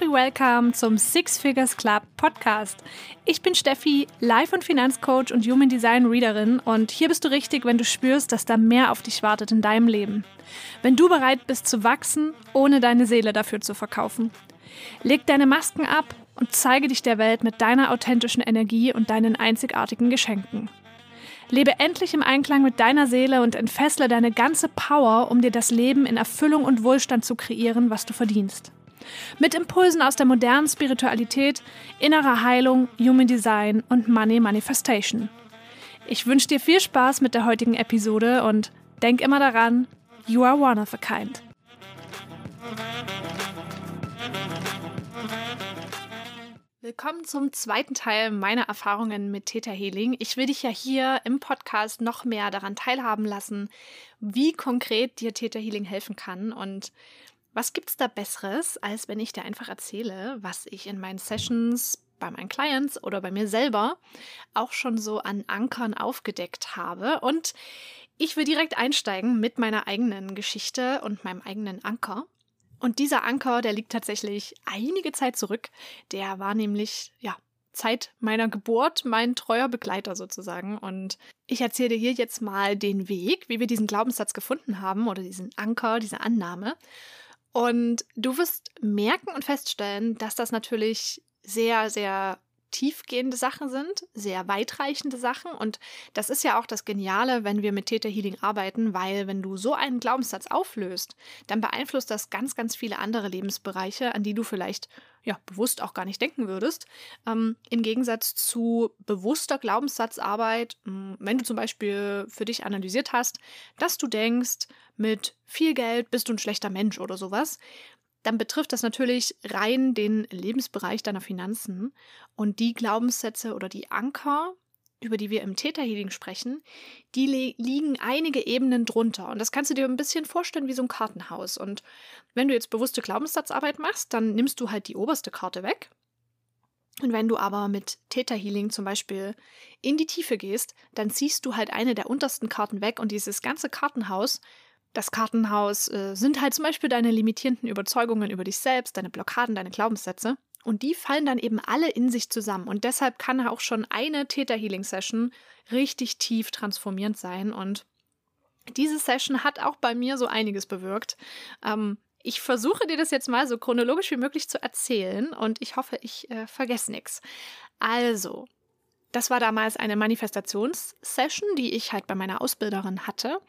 happy welcome zum Six Figures Club Podcast. Ich bin Steffi, Life- und Finanzcoach und Human Design Readerin und hier bist du richtig, wenn du spürst, dass da mehr auf dich wartet in deinem Leben. Wenn du bereit bist zu wachsen, ohne deine Seele dafür zu verkaufen. Leg deine Masken ab und zeige dich der Welt mit deiner authentischen Energie und deinen einzigartigen Geschenken. Lebe endlich im Einklang mit deiner Seele und entfessle deine ganze Power, um dir das Leben in Erfüllung und Wohlstand zu kreieren, was du verdienst. Mit Impulsen aus der modernen Spiritualität, innerer Heilung, Human Design und Money Manifestation. Ich wünsche dir viel Spaß mit der heutigen Episode und denk immer daran, you are one of a kind. Willkommen zum zweiten Teil meiner Erfahrungen mit Theta Healing. Ich will dich ja hier im Podcast noch mehr daran teilhaben lassen, wie konkret dir Theta Healing helfen kann. Und was gibt es da Besseres, als wenn ich dir einfach erzähle, was ich in meinen Sessions bei meinen Clients oder bei mir selber auch schon so an Ankern aufgedeckt habe. Und ich will direkt einsteigen mit meiner eigenen Geschichte und meinem eigenen Anker. Und dieser Anker, der liegt tatsächlich einige Zeit zurück. Der war nämlich, ja, Zeit meiner Geburt mein treuer Begleiter sozusagen. Und ich erzähle dir hier jetzt mal den Weg, wie wir diesen Glaubenssatz gefunden haben oder diesen Anker, diese Annahme. Und du wirst merken und feststellen, dass das natürlich sehr, sehr tiefgehende Sachen sind, sehr weitreichende Sachen. Und das ist ja auch das Geniale, wenn wir mit Theta Healing arbeiten, weil wenn du so einen Glaubenssatz auflöst, dann beeinflusst das ganz, ganz viele andere Lebensbereiche, an die du vielleicht ja bewusst auch gar nicht denken würdest. Ähm, Im Gegensatz zu bewusster Glaubenssatzarbeit, wenn du zum Beispiel für dich analysiert hast, dass du denkst, mit viel Geld bist du ein schlechter Mensch oder sowas, dann betrifft das natürlich rein den Lebensbereich deiner Finanzen und die Glaubenssätze oder die Anker, über die wir im Theta Healing sprechen, die liegen einige Ebenen drunter. Und das kannst du dir ein bisschen vorstellen wie so ein Kartenhaus. Und wenn du jetzt bewusste Glaubenssatzarbeit machst, dann nimmst du halt die oberste Karte weg. Und wenn du aber mit Theta Healing zum Beispiel in die Tiefe gehst, dann ziehst du halt eine der untersten Karten weg und dieses ganze Kartenhaus das Kartenhaus äh, sind halt zum Beispiel deine limitierenden Überzeugungen über dich selbst, deine Blockaden, deine Glaubenssätze. Und die fallen dann eben alle in sich zusammen. Und deshalb kann auch schon eine Theta Healing Session richtig tief transformierend sein. Und diese Session hat auch bei mir so einiges bewirkt. Ähm, ich versuche dir das jetzt mal so chronologisch wie möglich zu erzählen und ich hoffe, ich äh, vergesse nichts. Also, das war damals eine Manifestationssession, die ich halt bei meiner Ausbilderin hatte.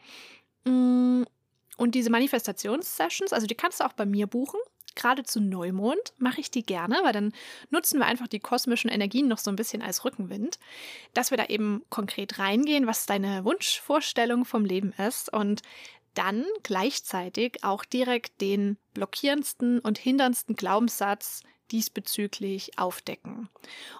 Mm, und diese Manifestationssessions, also die kannst du auch bei mir buchen. Gerade zu Neumond mache ich die gerne, weil dann nutzen wir einfach die kosmischen Energien noch so ein bisschen als Rückenwind, dass wir da eben konkret reingehen, was deine Wunschvorstellung vom Leben ist und dann gleichzeitig auch direkt den blockierendsten und hinderndsten Glaubenssatz diesbezüglich aufdecken.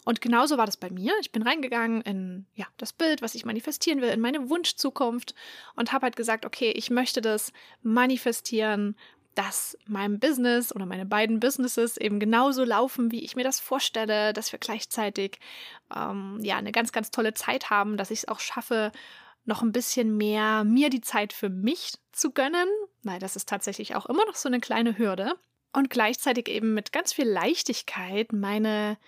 Und genauso war das bei mir. Ich bin reingegangen in ja, das Bild, was ich manifestieren will, in meine Wunschzukunft und habe halt gesagt, okay, ich möchte das manifestieren, dass mein Business oder meine beiden Businesses eben genauso laufen, wie ich mir das vorstelle, dass wir gleichzeitig ähm, ja eine ganz, ganz tolle Zeit haben, dass ich es auch schaffe, noch ein bisschen mehr mir die Zeit für mich zu gönnen, weil das ist tatsächlich auch immer noch so eine kleine Hürde und gleichzeitig eben mit ganz viel Leichtigkeit meine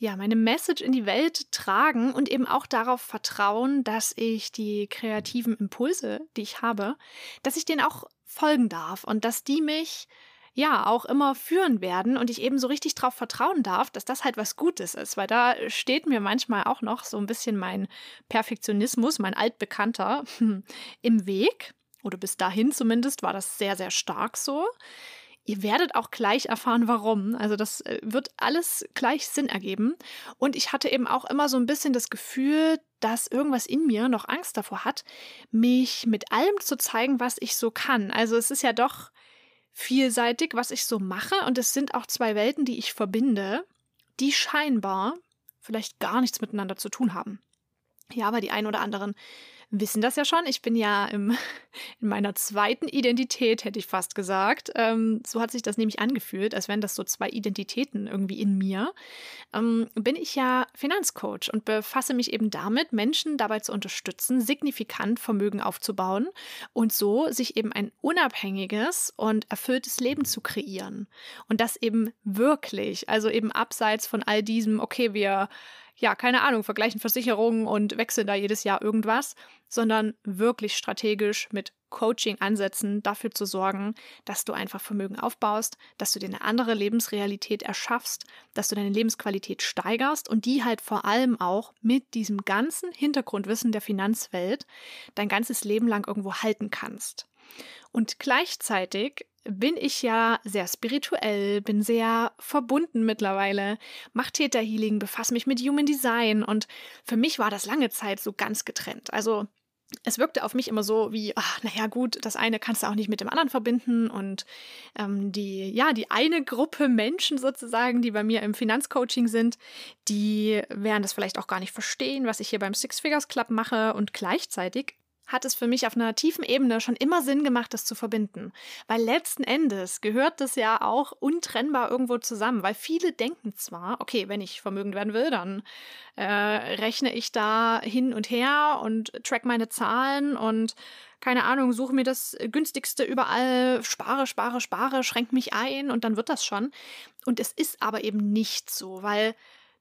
ja, meine Message in die Welt tragen und eben auch darauf vertrauen, dass ich die kreativen Impulse, die ich habe, dass ich denen auch folgen darf und dass die mich ja auch immer führen werden und ich eben so richtig darauf vertrauen darf, dass das halt was Gutes ist, weil da steht mir manchmal auch noch so ein bisschen mein Perfektionismus, mein altbekannter im Weg oder bis dahin zumindest war das sehr sehr stark so. Ihr werdet auch gleich erfahren, warum. Also das äh, wird alles gleich Sinn ergeben. Und ich hatte eben auch immer so ein bisschen das Gefühl, dass irgendwas in mir noch Angst davor hat, mich mit allem zu zeigen, was ich so kann. Also es ist ja doch vielseitig, was ich so mache. Und es sind auch zwei Welten, die ich verbinde, die scheinbar vielleicht gar nichts miteinander zu tun haben. Ja, aber die ein oder anderen wissen das ja schon. Ich bin ja im, in meiner zweiten Identität, hätte ich fast gesagt. Ähm, so hat sich das nämlich angefühlt, als wären das so zwei Identitäten irgendwie in mir. Ähm, bin ich ja Finanzcoach und befasse mich eben damit, Menschen dabei zu unterstützen, signifikant Vermögen aufzubauen und so sich eben ein unabhängiges und erfülltes Leben zu kreieren. Und das eben wirklich, also eben abseits von all diesem, okay, wir ja, keine Ahnung, vergleichen Versicherungen und wechseln da jedes Jahr irgendwas, sondern wirklich strategisch mit Coaching-Ansätzen dafür zu sorgen, dass du einfach Vermögen aufbaust, dass du dir eine andere Lebensrealität erschaffst, dass du deine Lebensqualität steigerst und die halt vor allem auch mit diesem ganzen Hintergrundwissen der Finanzwelt dein ganzes Leben lang irgendwo halten kannst. Und gleichzeitig bin ich ja sehr spirituell, bin sehr verbunden mittlerweile, mache Täterhealing, befasse mich mit Human Design und für mich war das lange Zeit so ganz getrennt. Also es wirkte auf mich immer so wie, ach, naja, gut, das eine kannst du auch nicht mit dem anderen verbinden. Und ähm, die, ja, die eine Gruppe Menschen sozusagen, die bei mir im Finanzcoaching sind, die werden das vielleicht auch gar nicht verstehen, was ich hier beim Six Figures Club mache. Und gleichzeitig hat es für mich auf einer tiefen Ebene schon immer Sinn gemacht, das zu verbinden. Weil letzten Endes gehört das ja auch untrennbar irgendwo zusammen. Weil viele denken zwar, okay, wenn ich vermögend werden will, dann äh, rechne ich da hin und her und track meine Zahlen und keine Ahnung, suche mir das günstigste überall, spare, spare, spare, schränke mich ein und dann wird das schon. Und es ist aber eben nicht so, weil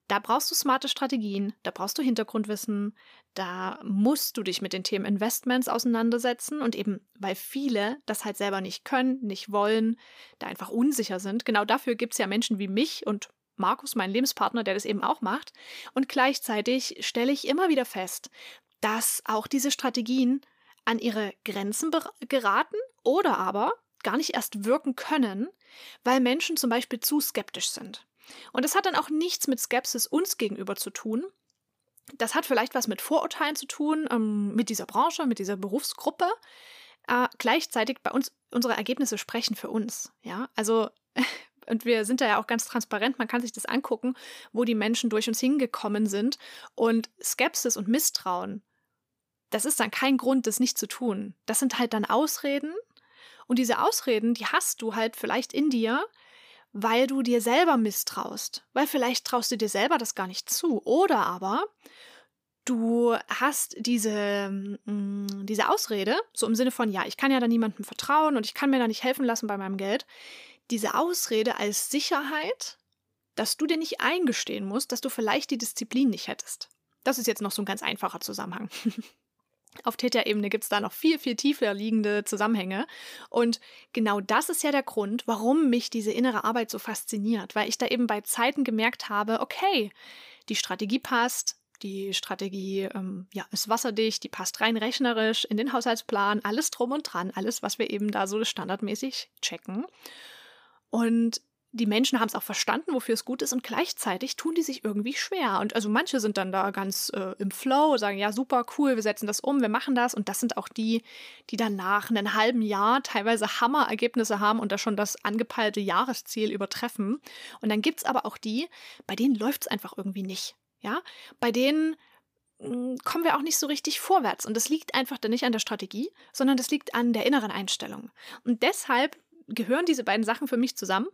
da brauchst du smarte Strategien, da brauchst du Hintergrundwissen, da musst du dich mit den Themen Investments auseinandersetzen und eben, weil viele das halt selber nicht können, nicht wollen, da einfach unsicher sind. Genau dafür gibt es ja Menschen wie mich und Markus, mein Lebenspartner, der das eben auch macht. Und gleichzeitig stelle ich immer wieder fest, dass auch diese Strategien an ihre Grenzen geraten oder aber gar nicht erst wirken können, weil Menschen zum Beispiel zu skeptisch sind. Und das hat dann auch nichts mit Skepsis uns gegenüber zu tun. Das hat vielleicht was mit Vorurteilen zu tun, ähm, mit dieser Branche, mit dieser Berufsgruppe. Äh, gleichzeitig bei uns, unsere Ergebnisse sprechen für uns. Ja, also und wir sind da ja auch ganz transparent, man kann sich das angucken, wo die Menschen durch uns hingekommen sind. Und Skepsis und Misstrauen, das ist dann kein Grund, das nicht zu tun. Das sind halt dann Ausreden. Und diese Ausreden, die hast du halt vielleicht in dir, weil du dir selber misstraust, weil vielleicht traust du dir selber das gar nicht zu. Oder aber du hast diese, mm, diese Ausrede, so im Sinne von, ja, ich kann ja da niemandem vertrauen und ich kann mir da nicht helfen lassen bei meinem Geld. Diese Ausrede als Sicherheit, dass du dir nicht eingestehen musst, dass du vielleicht die Disziplin nicht hättest. Das ist jetzt noch so ein ganz einfacher Zusammenhang. Auf Täterebene gibt es da noch viel, viel tiefer liegende Zusammenhänge. Und genau das ist ja der Grund, warum mich diese innere Arbeit so fasziniert, weil ich da eben bei Zeiten gemerkt habe, okay, die Strategie passt, die Strategie ähm, ja, ist wasserdicht, die passt rein rechnerisch in den Haushaltsplan, alles drum und dran, alles, was wir eben da so standardmäßig checken. Und die Menschen haben es auch verstanden, wofür es gut ist, und gleichzeitig tun die sich irgendwie schwer. Und also manche sind dann da ganz äh, im Flow, sagen, ja, super, cool, wir setzen das um, wir machen das. Und das sind auch die, die dann nach einem halben Jahr teilweise Hammerergebnisse haben und da schon das angepeilte Jahresziel übertreffen. Und dann gibt es aber auch die, bei denen läuft es einfach irgendwie nicht. Ja, bei denen hm, kommen wir auch nicht so richtig vorwärts. Und das liegt einfach dann nicht an der Strategie, sondern das liegt an der inneren Einstellung. Und deshalb gehören diese beiden Sachen für mich zusammen.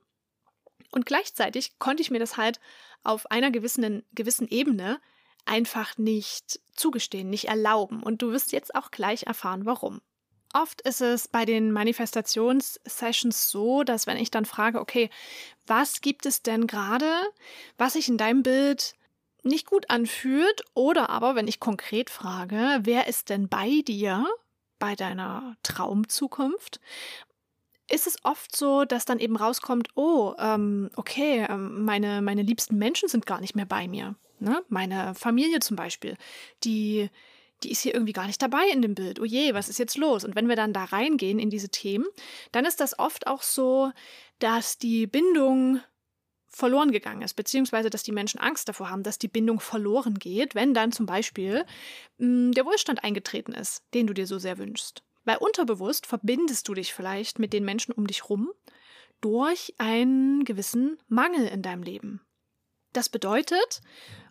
Und gleichzeitig konnte ich mir das halt auf einer gewissen, gewissen Ebene einfach nicht zugestehen, nicht erlauben. Und du wirst jetzt auch gleich erfahren, warum. Oft ist es bei den Manifestationssessions so, dass wenn ich dann frage, okay, was gibt es denn gerade, was sich in deinem Bild nicht gut anfühlt, oder aber wenn ich konkret frage, wer ist denn bei dir bei deiner Traumzukunft, ist es oft so, dass dann eben rauskommt, oh, ähm, okay, ähm, meine, meine liebsten Menschen sind gar nicht mehr bei mir. Ne? Meine Familie zum Beispiel, die, die ist hier irgendwie gar nicht dabei in dem Bild. Oh je, was ist jetzt los? Und wenn wir dann da reingehen in diese Themen, dann ist das oft auch so, dass die Bindung verloren gegangen ist, beziehungsweise dass die Menschen Angst davor haben, dass die Bindung verloren geht, wenn dann zum Beispiel mh, hm, der Wohlstand eingetreten ist, den du dir so sehr wünschst. Weil unterbewusst verbindest du dich vielleicht mit den Menschen um dich rum durch einen gewissen Mangel in deinem Leben. Das bedeutet,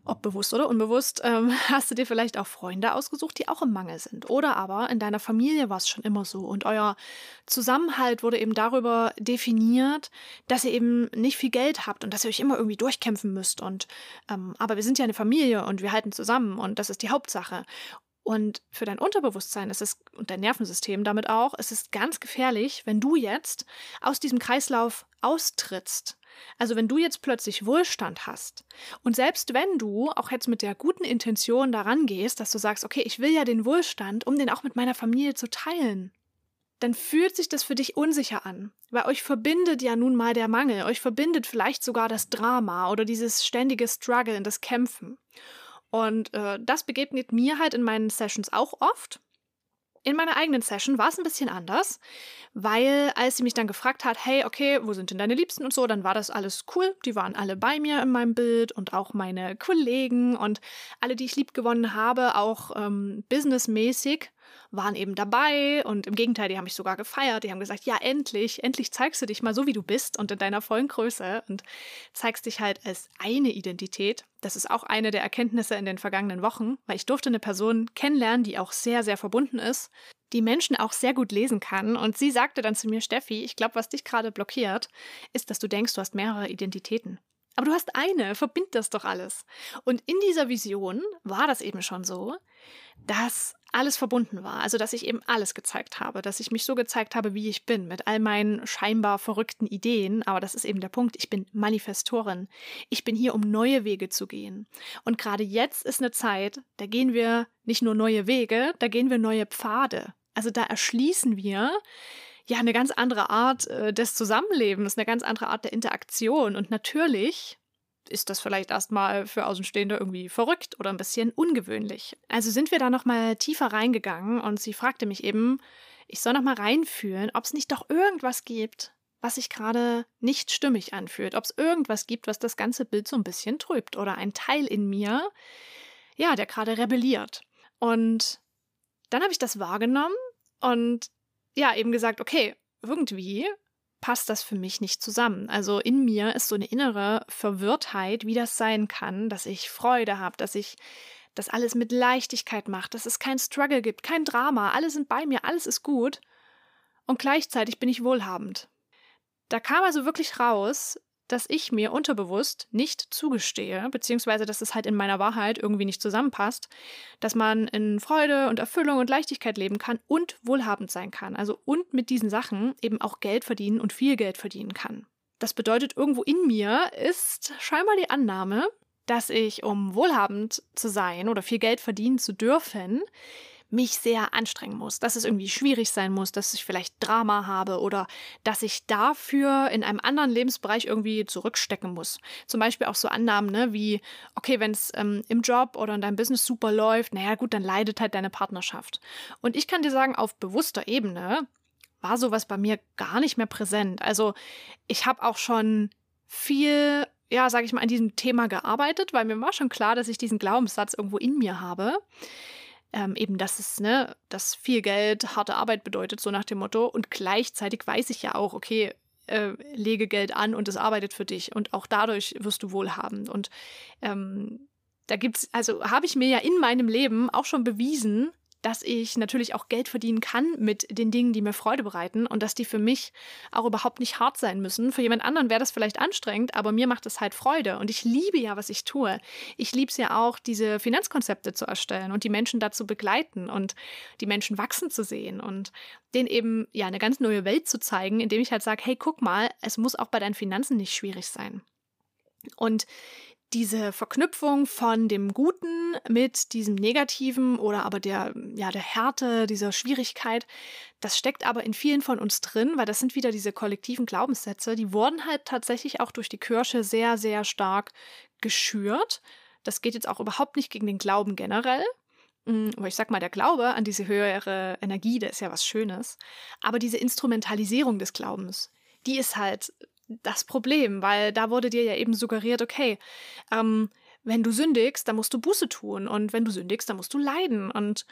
ob bewusst oder unbewusst, ähm, hast du dir vielleicht auch Freunde ausgesucht, die auch im Mangel sind. Oder aber in deiner Familie war es schon immer so und euer Zusammenhalt wurde eben darüber definiert, dass ihr eben nicht viel Geld habt und dass ihr euch immer irgendwie durchkämpfen müsst. Und ähm, aber wir sind ja eine Familie und wir halten zusammen und das ist die Hauptsache. Und für dein Unterbewusstsein ist es und dein Nervensystem damit auch, es ist ganz gefährlich, wenn du jetzt aus diesem Kreislauf austrittst. Also wenn du jetzt plötzlich Wohlstand hast und selbst wenn du auch jetzt mit der guten Intention daran gehst, dass du sagst, okay, ich will ja den Wohlstand, um den auch mit meiner Familie zu teilen, dann fühlt sich das für dich unsicher an, weil euch verbindet ja nun mal der Mangel, euch verbindet vielleicht sogar das Drama oder dieses ständige Struggle, das Kämpfen. Und äh, das begegnet mir halt in meinen Sessions auch oft. In meiner eigenen Session war es ein bisschen anders, weil als sie mich dann gefragt hat, hey, okay, wo sind denn deine Liebsten und so, dann war das alles cool. Die waren alle bei mir in meinem Bild und auch meine Kollegen und alle, die ich lieb gewonnen habe, auch ähm, businessmäßig waren eben dabei und im Gegenteil, die haben mich sogar gefeiert. Die haben gesagt, ja, endlich, endlich zeigst du dich mal so, wie du bist und in deiner vollen Größe und zeigst dich halt als eine Identität. Das ist auch eine der Erkenntnisse in den vergangenen Wochen, weil ich durfte eine Person kennenlernen, die auch sehr, sehr verbunden ist, die Menschen auch sehr gut lesen kann. Und sie sagte dann zu mir, Steffi, ich glaube, was dich gerade blockiert, ist, dass du denkst, du hast mehrere Identitäten. Aber du hast eine, verbind das doch alles. Und in dieser Vision war das eben schon so, dass alles verbunden war. Also, dass ich eben alles gezeigt habe, dass ich mich so gezeigt habe, wie ich bin, mit all meinen scheinbar verrückten Ideen. Aber das ist eben der Punkt. Ich bin Manifestorin. Ich bin hier, um neue Wege zu gehen. Und gerade jetzt ist eine Zeit, da gehen wir nicht nur neue Wege, da gehen wir neue Pfade. Also, da erschließen wir ja eine ganz andere Art äh, des Zusammenlebens, eine ganz andere Art der Interaktion. Und natürlich ist das vielleicht erstmal für Außenstehende irgendwie verrückt oder ein bisschen ungewöhnlich. Also sind wir da nochmal tiefer reingegangen und sie fragte mich eben, ich soll nochmal reinfühlen, ob es nicht doch irgendwas gibt, was sich gerade nicht stimmig anfühlt, ob es irgendwas gibt, was das ganze Bild so ein bisschen trübt oder ein Teil in mir, ja, der gerade rebelliert. Und dann habe ich das wahrgenommen und ja, eben gesagt, okay, irgendwie passt das für mich nicht zusammen. Also in mir ist so eine innere Verwirrtheit, wie das sein kann, dass ich Freude habe, dass ich das alles mit Leichtigkeit mache, dass es kein Struggle gibt, kein Drama, alle sind bei mir, alles ist gut. Und gleichzeitig bin ich wohlhabend. Da kam also wirklich raus, dass ich mir unterbewusst nicht zugestehe, beziehungsweise dass es halt in meiner Wahrheit irgendwie nicht zusammenpasst, dass man in Freude und Erfüllung und Leichtigkeit leben kann und wohlhabend sein kann. Also und mit diesen Sachen eben auch Geld verdienen und viel Geld verdienen kann. Das bedeutet, irgendwo in mir ist scheinbar die Annahme, dass ich, um wohlhabend zu sein oder viel Geld verdienen zu dürfen, mich sehr anstrengen muss, dass es irgendwie schwierig sein muss, dass ich vielleicht Drama habe oder dass ich dafür in einem anderen Lebensbereich irgendwie zurückstecken muss. Zum Beispiel auch so Annahmen, ne, wie, okay, wenn es ähm, im Job oder in deinem Business super läuft, naja gut, dann leidet halt deine Partnerschaft. Und ich kann dir sagen, auf bewusster Ebene war sowas bei mir gar nicht mehr präsent. Also ich habe auch schon viel ja, sage ich mal, an diesem Thema gearbeitet, weil mir war schon klar, dass ich diesen Glaubenssatz irgendwo in mir habe ähm, eben, dass es, ne, dass viel Geld harte Arbeit bedeutet, so nach dem Motto. Und gleichzeitig weiß ich ja auch, okay, äh, lege Geld an und es arbeitet für dich und auch dadurch wirst du wohlhabend. Und ähm, da gibt's, also habe ich mir ja in meinem Leben auch schon bewiesen, dass ich natürlich auch Geld verdienen kann mit den Dingen, die mir Freude bereiten und dass die für mich auch überhaupt nicht hart sein müssen. Für jemand anderen wäre das vielleicht anstrengend, aber mir macht es halt Freude und ich liebe ja, was ich tue. Ich liebe es ja auch, diese Finanzkonzepte zu erstellen und die Menschen dazu begleiten und die Menschen wachsen zu sehen und denen eben ja eine ganz neue Welt zu zeigen, indem ich halt sage, hey, guck mal, es muss auch bei deinen Finanzen nicht schwierig sein. Und diese Verknüpfung von dem Guten mit diesem Negativen oder aber der, ja, der Härte, dieser Schwierigkeit, das steckt aber in vielen von uns drin, weil das sind wieder diese kollektiven Glaubenssätze, die wurden halt tatsächlich auch durch die Kirche sehr, sehr stark geschürt. Das geht jetzt auch überhaupt nicht gegen den Glauben generell, mm, aber ich sag mal, der Glaube an diese höhere Energie, der ist ja was Schönes. Aber diese Instrumentalisierung des Glaubens, die ist halt das Problem, weil da wurde dir ja eben suggeriert, okay, ähm, wenn du sündigst, dann musst du Buße tun und wenn du sündigst, dann musst du leiden und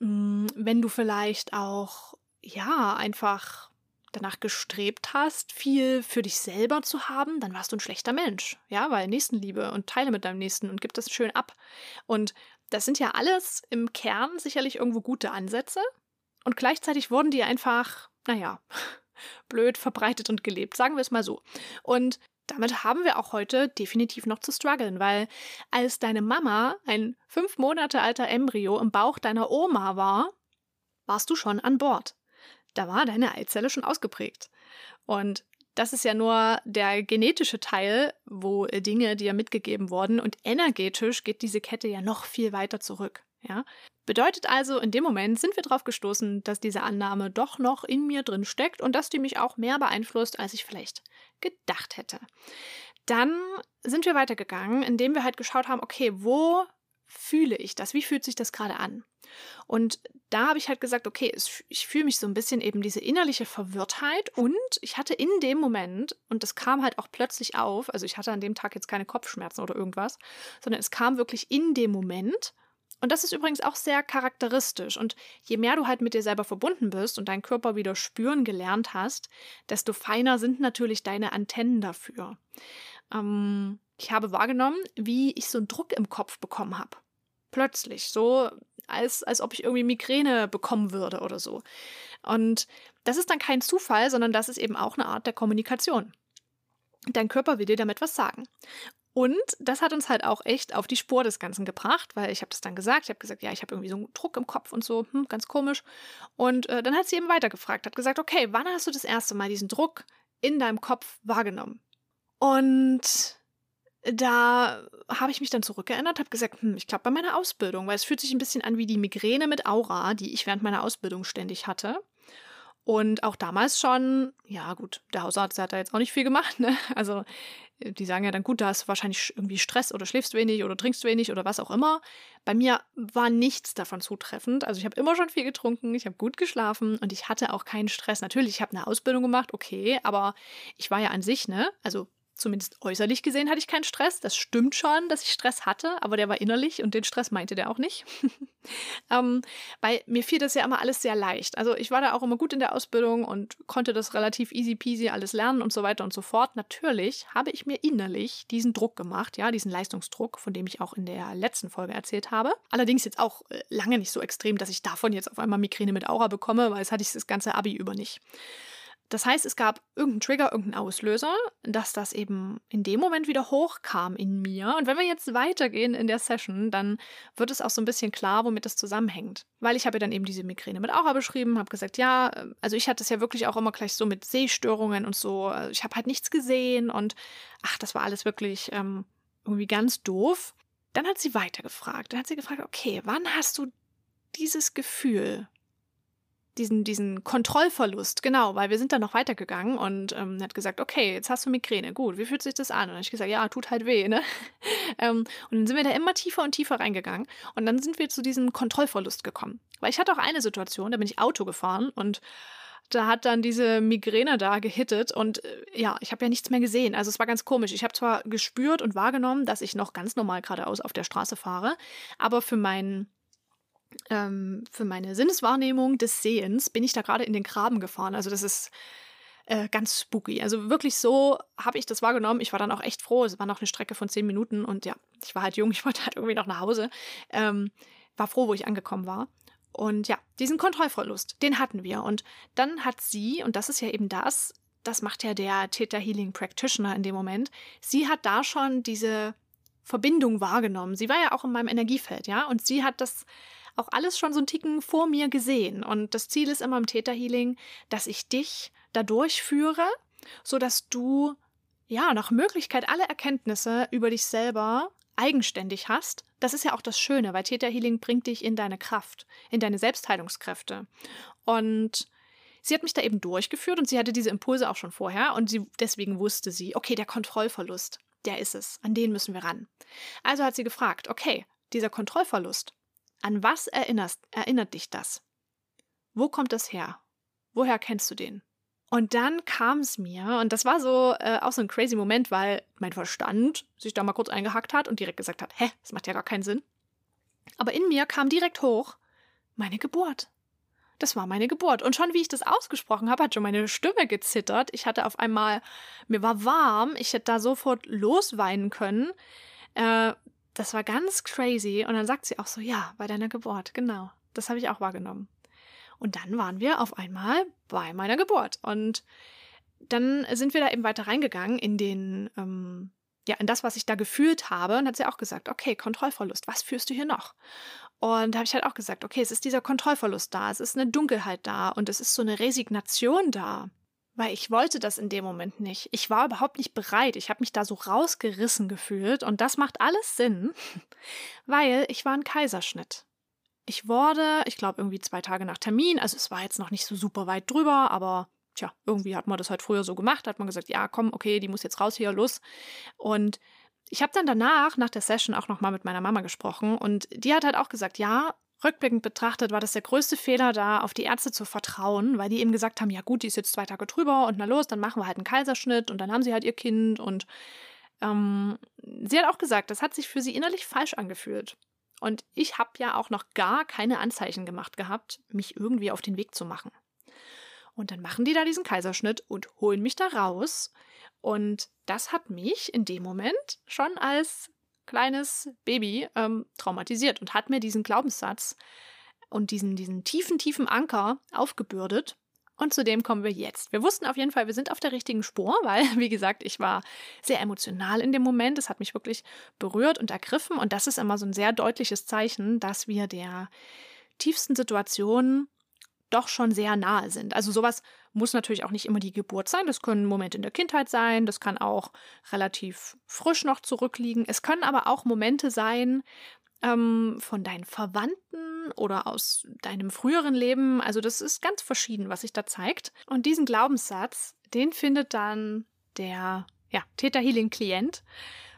mh, mm, wenn du vielleicht auch ja einfach danach gestrebt hast, viel für dich selber zu haben, dann warst du ein schlechter Mensch. Ja, weil Nächstenliebe und teile mit deinem Nächsten und gib das schön ab. Und das sind ja alles im Kern sicherlich irgendwo gute Ansätze. Und gleichzeitig wurden die einfach, naja, blöd verbreitet und gelebt, sagen wir es mal so. Und damit haben wir auch heute definitiv noch zu strugglen, weil als deine Mama ein fünf Monate alter Embryo im Bauch deiner Oma war, warst du schon an Bord. Da war deine Eizelle schon ausgeprägt. Und das ist ja nur der genetische Teil, wo Dinge dir mitgegeben wurden und energetisch geht diese Kette ja noch viel weiter zurück. Ja? Bedeutet also, in dem Moment sind wir darauf gestoßen, dass diese Annahme doch noch in mir drin steckt und dass die mich auch mehr beeinflusst, als ich vielleicht gedacht hätte. Dann sind wir weitergegangen, indem wir halt geschaut haben, okay, wo fühle ich das? Wie fühlt sich das gerade an? Und da habe ich halt gesagt, okay, ich fühle mich so ein bisschen eben diese innerliche Verwirrtheit und ich hatte in dem Moment, und das kam halt auch plötzlich auf, also ich hatte an dem Tag jetzt keine Kopfschmerzen oder irgendwas, sondern es kam wirklich in dem Moment. Und das ist übrigens auch sehr charakteristisch. Und je mehr du halt mit dir selber verbunden bist und deinen Körper wieder spüren gelernt hast, desto feiner sind natürlich deine Antennen dafür. Ähm, ich habe wahrgenommen, wie ich so einen Druck im Kopf bekommen habe. Plötzlich, so als, als ob ich irgendwie Migräne bekommen würde oder so. Und das ist dann kein Zufall, sondern das ist eben auch eine Art der Kommunikation. Dein Körper will dir damit was sagen. Und das hat uns halt auch echt auf die Spur des Ganzen gebracht, weil ich habe das dann gesagt. Ich habe gesagt, ja, ich habe irgendwie so einen Druck im Kopf und so, hm, ganz komisch. Und äh, dann hat sie eben weitergefragt, hat gesagt, okay, wann hast du das erste Mal diesen Druck in deinem Kopf wahrgenommen? Und da habe ich mich dann zurückgeändert, habe gesagt, hm, ich glaube bei meiner Ausbildung, weil es fühlt sich ein bisschen an wie die Migräne mit Aura, die ich während meiner Ausbildung ständig hatte. Und auch damals schon, ja gut, der Hausarzt hat da jetzt auch nicht viel gemacht, ne? Also die sagen ja dann, gut, da hast du wahrscheinlich irgendwie Stress oder schläfst wenig oder trinkst wenig oder was auch immer. Bei mir war nichts davon zutreffend. Also ich habe immer schon viel getrunken, ich habe gut geschlafen und ich hatte auch keinen Stress. Natürlich, ich habe eine Ausbildung gemacht, okay, aber ich war ja an sich, ne? Also Zumindest äußerlich gesehen hatte ich keinen Stress. Das stimmt schon, dass ich Stress hatte, aber der war innerlich und den Stress meinte der auch nicht. ähm, weil mir fiel das ja immer alles sehr leicht. Also ich war da auch immer gut in der Ausbildung und konnte das relativ easy peasy alles lernen und so weiter und so fort. Natürlich habe ich mir innerlich diesen Druck gemacht, ja, diesen Leistungsdruck, von dem ich auch in der letzten Folge erzählt habe. Allerdings jetzt auch äh, lange nicht so extrem, dass ich davon jetzt auf einmal Migräne mit Aura bekomme, weil es hatte ich das ganze Abi über nicht. Das heißt, es gab irgendeinen Trigger, irgendeinen Auslöser, dass das eben in dem Moment wieder hochkam in mir. Und wenn wir jetzt weitergehen in der Session, dann wird es auch so ein bisschen klar, womit das zusammenhängt. Weil ich habe ja dann eben diese Migräne mit Aura beschrieben, habe gesagt, ja, also ich hatte es ja wirklich auch immer gleich so mit Sehstörungen und so. Ich habe halt nichts gesehen und ach, das war alles wirklich ähm, irgendwie ganz doof. Dann hat sie weitergefragt. Dann hat sie gefragt, okay, wann hast du dieses Gefühl? Diesen, diesen Kontrollverlust, genau, weil wir sind dann noch weitergegangen und ähm, hat gesagt, okay, jetzt hast du Migräne, gut, wie fühlt sich das an? Und dann ich gesagt, ja, tut halt weh, ne? ähm, und dann sind wir da immer tiefer und tiefer reingegangen und dann sind wir zu diesem Kontrollverlust gekommen. Weil ich hatte auch eine Situation, da bin ich Auto gefahren und da hat dann diese Migräne da gehittet und äh, ja, ich habe ja nichts mehr gesehen. Also es war ganz komisch. Ich habe zwar gespürt und wahrgenommen, dass ich noch ganz normal geradeaus auf der Straße fahre, aber für meinen ähm, für meine Sinneswahrnehmung des Sehens bin ich da gerade in den Graben gefahren. Also das ist äh, ganz spooky. Also wirklich so habe ich das wahrgenommen. Ich war dann auch echt froh. Es war noch eine Strecke von zehn Minuten und ja, ich war halt jung, ich wollte halt irgendwie noch nach Hause. Ähm, war froh, wo ich angekommen war. Und ja, diesen Kontrollverlust, den hatten wir. Und dann hat sie, und das ist ja eben das, das macht ja der Theta Healing Practitioner in dem Moment, sie hat da schon diese Verbindung wahrgenommen. Sie war ja auch in meinem Energiefeld, ja, und sie hat das auch alles schon so einen Ticken vor mir gesehen. Und das Ziel ist immer im Täterhealing, dass ich dich da durchführe, sodass du ja nach Möglichkeit alle Erkenntnisse über dich selber eigenständig hast. Das ist ja auch das Schöne, weil Täterhealing bringt dich in deine Kraft, in deine Selbstheilungskräfte. Und sie hat mich da eben durchgeführt und sie hatte diese Impulse auch schon vorher und sie, deswegen wusste sie, okay, der Kontrollverlust, der ist es, an den müssen wir ran. Also hat sie gefragt, okay, dieser Kontrollverlust, an was erinnerst, erinnert dich das? Wo kommt das her? Woher kennst du den? Und dann kam es mir, und das war so äh, auch so ein crazy Moment, weil mein Verstand sich da mal kurz eingehackt hat und direkt gesagt hat, hä, das macht ja gar keinen Sinn. Aber in mir kam direkt hoch meine Geburt. das war meine Geburt. Und schon wie ich das ausgesprochen habe, hat schon meine Stimme gezittert. Ich hatte auf einmal, mir war warm, ich hätte da sofort losweinen können. Äh, das war ganz crazy. Und dann sagt sie auch so, ja, bei deiner Geburt, genau. Das habe ich auch wahrgenommen. Und dann waren wir auf einmal bei meiner Geburt. Und dann sind wir da eben weiter reingegangen in den, ähm, ja, in das, was ich da gefühlt habe. Und hat sie auch gesagt, okay, Kontrollverlust, was fühlst du hier noch? Und da habe ich halt auch gesagt, okay, es ist dieser Kontrollverlust da, es ist eine Dunkelheit da und es ist so eine Resignation da. Weil ich wollte das in dem Moment nicht. Ich war überhaupt nicht bereit. Ich habe mich da so rausgerissen gefühlt. Und das macht alles Sinn, weil ich war ein Kaiserschnitt. Ich wurde, ich glaube, irgendwie zwei Tage nach Termin. Also es war jetzt noch nicht so super weit drüber, aber tja, irgendwie hat man das halt früher so gemacht. Hat man gesagt, ja, komm, okay, die muss jetzt raus hier, los. Und ich habe dann danach, nach der Session, auch nochmal mit meiner Mama gesprochen und die hat halt auch gesagt, ja, rückblickend betrachtet war das der größte Fehler, da auf die Ärzte zu vertrauen, weil die eben gesagt haben, ja gut, die ist jetzt zwei Tage drüber und na los, dann machen wir halt einen Kaiserschnitt und dann haben sie halt ihr Kind und ähm, sie hat auch gesagt, das hat sich für sie innerlich falsch angefühlt. Und ich habe ja auch noch gar keine Anzeichen gemacht gehabt, mich irgendwie auf den Weg zu machen. Und dann machen die da diesen Kaiserschnitt und holen mich da raus. Und das hat mich in dem Moment schon als kleines Baby ähm, traumatisiert und hat mir diesen Glaubenssatz und diesen, diesen tiefen, tiefen Anker aufgebürdet. Und zu dem kommen wir jetzt. Wir wussten auf jeden Fall, wir sind auf der richtigen Spur, weil, wie gesagt, ich war sehr emotional in dem Moment. Es hat mich wirklich berührt und ergriffen. Und das ist immer so ein sehr deutliches Zeichen, dass wir der tiefsten Situation doch schon sehr nahe sind. Also sowas muss natürlich auch nicht immer die Geburt sein. Das können Momente in der Kindheit sein, das kann auch relativ frisch noch zurückliegen. Es können aber auch Momente sein ähm, von deinen Verwandten oder aus deinem früheren Leben. Also das ist ganz verschieden, was sich da zeigt. Und diesen Glaubenssatz, den findet dann der ja, Theta Healing Klient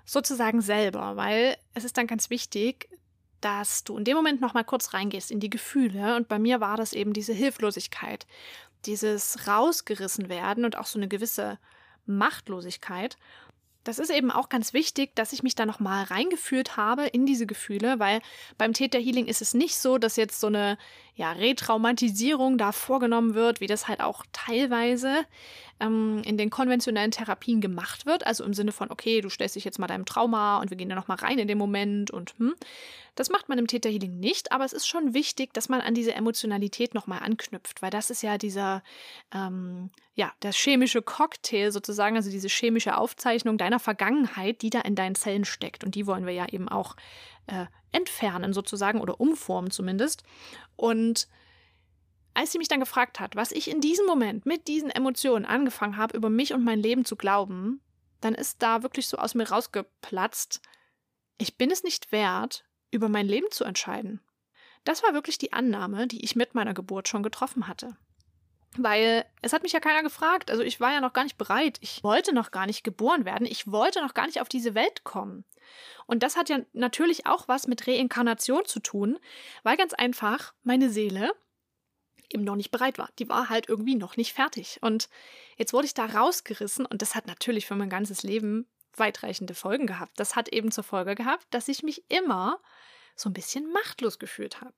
sozusagen selber, weil es ist dann ganz wichtig, dass du in dem Moment noch mal kurz reingehst in die Gefühle. Und bei mir war das eben diese Hilflosigkeit, dieses rausgerissen werden und auch so eine gewisse Machtlosigkeit. Das ist eben auch ganz wichtig, dass ich mich da nochmal reingeführt habe in diese Gefühle, weil beim Täterhealing ist es nicht so, dass jetzt so eine ja, Retraumatisierung da vorgenommen wird, wie das halt auch teilweise ähm, in den konventionellen Therapien gemacht wird. Also im Sinne von, okay, du stellst dich jetzt mal deinem Trauma und wir gehen da nochmal rein in den Moment und hm. Das macht man im Täterhealing nicht, aber es ist schon wichtig, dass man an diese Emotionalität nochmal anknüpft, weil das ist ja dieser, ähm, ja, der chemische Cocktail sozusagen, also diese chemische Aufzeichnung deiner Vergangenheit, die da in deinen Zellen steckt. Und die wollen wir ja eben auch äh, entfernen sozusagen oder umformen zumindest. Und als sie mich dann gefragt hat, was ich in diesem Moment mit diesen Emotionen angefangen habe, über mich und mein Leben zu glauben, dann ist da wirklich so aus mir rausgeplatzt, ich bin es nicht wert, über mein Leben zu entscheiden. Das war wirklich die Annahme, die ich mit meiner Geburt schon getroffen hatte. Weil es hat mich ja keiner gefragt. Also ich war ja noch gar nicht bereit. Ich wollte noch gar nicht geboren werden. Ich wollte noch gar nicht auf diese Welt kommen. Und das hat ja natürlich auch was mit Reinkarnation zu tun, weil ganz einfach meine Seele eben noch nicht bereit war. Die war halt irgendwie noch nicht fertig. Und jetzt wurde ich da rausgerissen und das hat natürlich für mein ganzes Leben weitreichende Folgen gehabt. Das hat eben zur Folge gehabt, dass ich mich immer so ein bisschen machtlos gefühlt habe.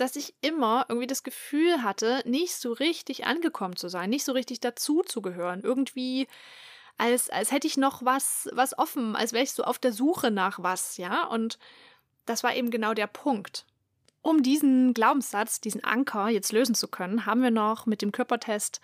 Dass ich immer irgendwie das Gefühl hatte, nicht so richtig angekommen zu sein, nicht so richtig dazu zu gehören. Irgendwie als, als hätte ich noch was, was offen, als wäre ich so auf der Suche nach was, ja. Und das war eben genau der Punkt. Um diesen Glaubenssatz, diesen Anker jetzt lösen zu können, haben wir noch mit dem Körpertest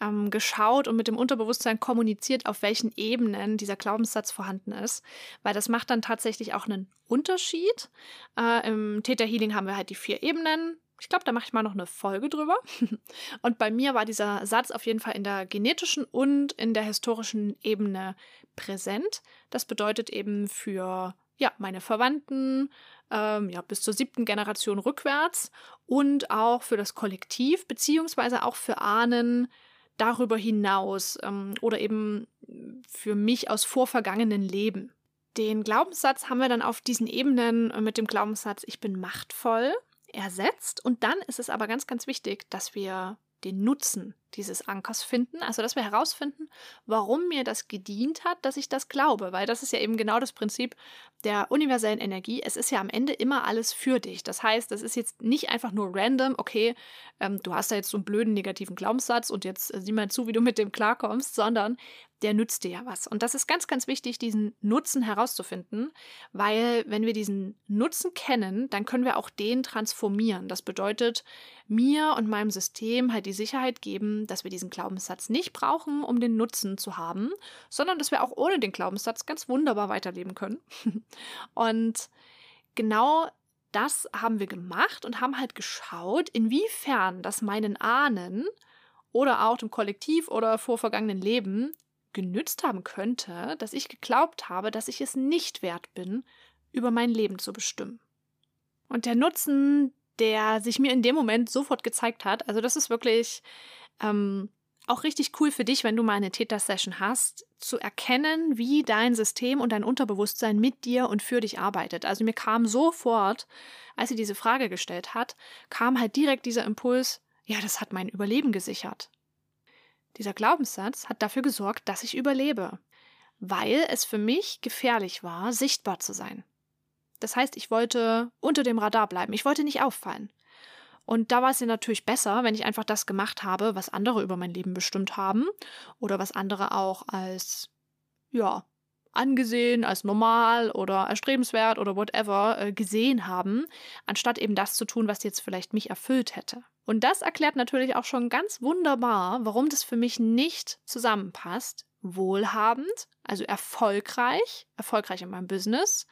ähm, geschaut und mit dem Unterbewusstsein kommuniziert, auf welchen Ebenen dieser Glaubenssatz vorhanden ist, weil das macht dann tatsächlich auch einen Unterschied. Äh, Im Theta Healing haben wir halt die vier Ebenen. Ich glaube, da mache ich mal noch eine Folge drüber. Und bei mir war dieser Satz auf jeden Fall in der genetischen und in der historischen Ebene präsent. Das bedeutet eben für ja, meine Verwandten, ähm, ja, bis zur siebten Generation rückwärts und auch für das Kollektiv, beziehungsweise auch für Ahnen, darüber hinaus ähm, oder eben für mich aus vorvergangenen Leben. Den Glaubenssatz haben wir dann auf diesen Ebenen mit dem Glaubenssatz Ich bin machtvoll ersetzt und dann ist es aber ganz, ganz wichtig, dass wir den Nutzen dieses Ankers finden, also dass wir herausfinden, warum mir das gedient hat, dass ich das glaube, weil das ist ja eben genau das Prinzip der universellen Energie. Es ist ja am Ende immer alles für dich. Das heißt, es ist jetzt nicht einfach nur random, okay, ähm, du hast da jetzt so einen blöden negativen Glaubenssatz und jetzt äh, sieh mal zu, wie du mit dem klarkommst, sondern der nützt dir ja was. Und das ist ganz, ganz wichtig, diesen Nutzen herauszufinden, weil wenn wir diesen Nutzen kennen, dann können wir auch den transformieren. Das bedeutet, mir und meinem System halt die Sicherheit geben, dass wir diesen Glaubenssatz nicht brauchen, um den Nutzen zu haben, sondern dass wir auch ohne den Glaubenssatz ganz wunderbar weiterleben können. und genau das haben wir gemacht und haben halt geschaut, inwiefern das meinen Ahnen oder auch dem Kollektiv oder vor vergangenen Leben genützt haben könnte, dass ich geglaubt habe, dass ich es nicht wert bin, über mein Leben zu bestimmen. Und der Nutzen, der sich mir in dem Moment sofort gezeigt hat, also das ist wirklich ähm, auch richtig cool für dich, wenn du mal eine Täter-Session hast, zu erkennen, wie dein System und dein Unterbewusstsein mit dir und für dich arbeitet. Also mir kam sofort, als sie diese Frage gestellt hat, kam halt direkt dieser Impuls, ja, das hat mein Überleben gesichert. Dieser Glaubenssatz hat dafür gesorgt, dass ich überlebe, weil es für mich gefährlich war, sichtbar zu sein. Das heißt, ich wollte unter dem Radar bleiben, ich wollte nicht auffallen. Und da war es ja natürlich besser, wenn ich einfach das gemacht habe, was andere über mein Leben bestimmt haben oder was andere auch als, ja, angesehen, als normal oder erstrebenswert oder whatever äh, gesehen haben, anstatt eben das zu tun, was jetzt vielleicht mich erfüllt hätte. Und das erklärt natürlich auch schon ganz wunderbar, warum das für mich nicht zusammenpasst. Wohlhabend, also erfolgreich, erfolgreich in meinem Business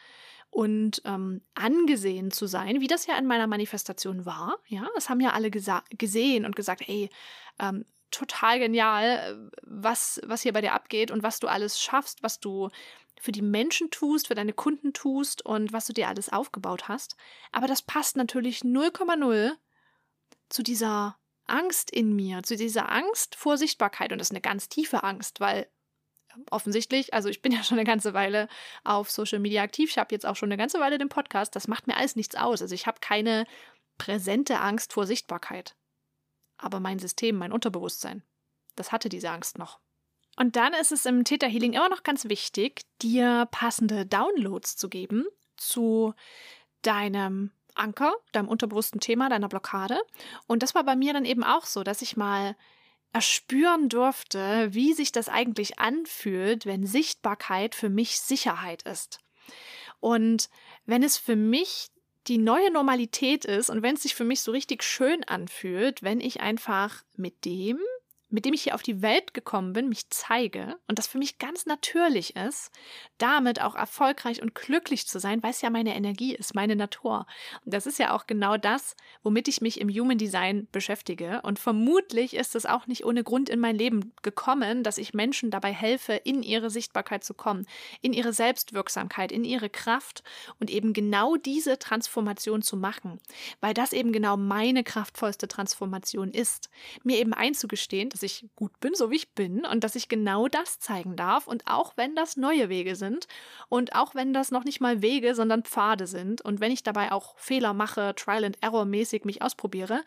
und ähm, angesehen zu sein, wie das ja in meiner Manifestation war. Ja, das haben ja alle gesehen und gesagt, ey, ähm, total genial, was, was hier bei dir abgeht und was du alles schaffst, was du für die Menschen tust, für deine Kunden tust und was du dir alles aufgebaut hast. Aber das passt natürlich 0,0 zu dieser Angst in mir, zu dieser Angst vor Sichtbarkeit. Und das ist eine ganz tiefe Angst, weil offensichtlich, also ich bin ja schon eine ganze Weile auf Social Media aktiv, ich habe jetzt auch schon eine ganze Weile den Podcast, das macht mir alles nichts aus. Also ich habe keine präsente Angst vor Sichtbarkeit. Aber mein System, mein Unterbewusstsein, das hatte diese Angst noch. Und dann ist es im Theta Healing immer noch ganz wichtig, dir passende Downloads zu geben zu deinem Anker, deinem unterbewussten Thema, deiner Blockade. Und das war bei mir dann eben auch so, dass ich mal erspüren durfte, wie sich das eigentlich anfühlt, wenn Sichtbarkeit für mich Sicherheit ist. Und wenn es für mich die neue Normalität ist und wenn es sich für mich so richtig schön anfühlt, wenn ich einfach mit dem, mit dem ich hier auf die Welt gekommen bin, mich zeige und das für mich ganz natürlich ist, damit auch erfolgreich und glücklich zu sein, weil es ja meine Energie ist, meine Natur. Und das ist ja auch genau das, womit ich mich im Human Design beschäftige. Und vermutlich ist es auch nicht ohne Grund in mein Leben gekommen, dass ich Menschen dabei helfe, in ihre Sichtbarkeit zu kommen, in ihre Selbstwirksamkeit, in ihre Kraft und eben genau diese Transformation zu machen, weil das eben genau meine kraftvollste Transformation ist, mir eben einzugestehen, dass ich gut bin, so wie ich bin und dass ich genau das zeigen darf und auch wenn das neue Wege sind und auch wenn das noch nicht mal Wege, sondern Pfade sind und wenn ich dabei auch Fehler mache, Trial and Error mäßig mich ausprobiere,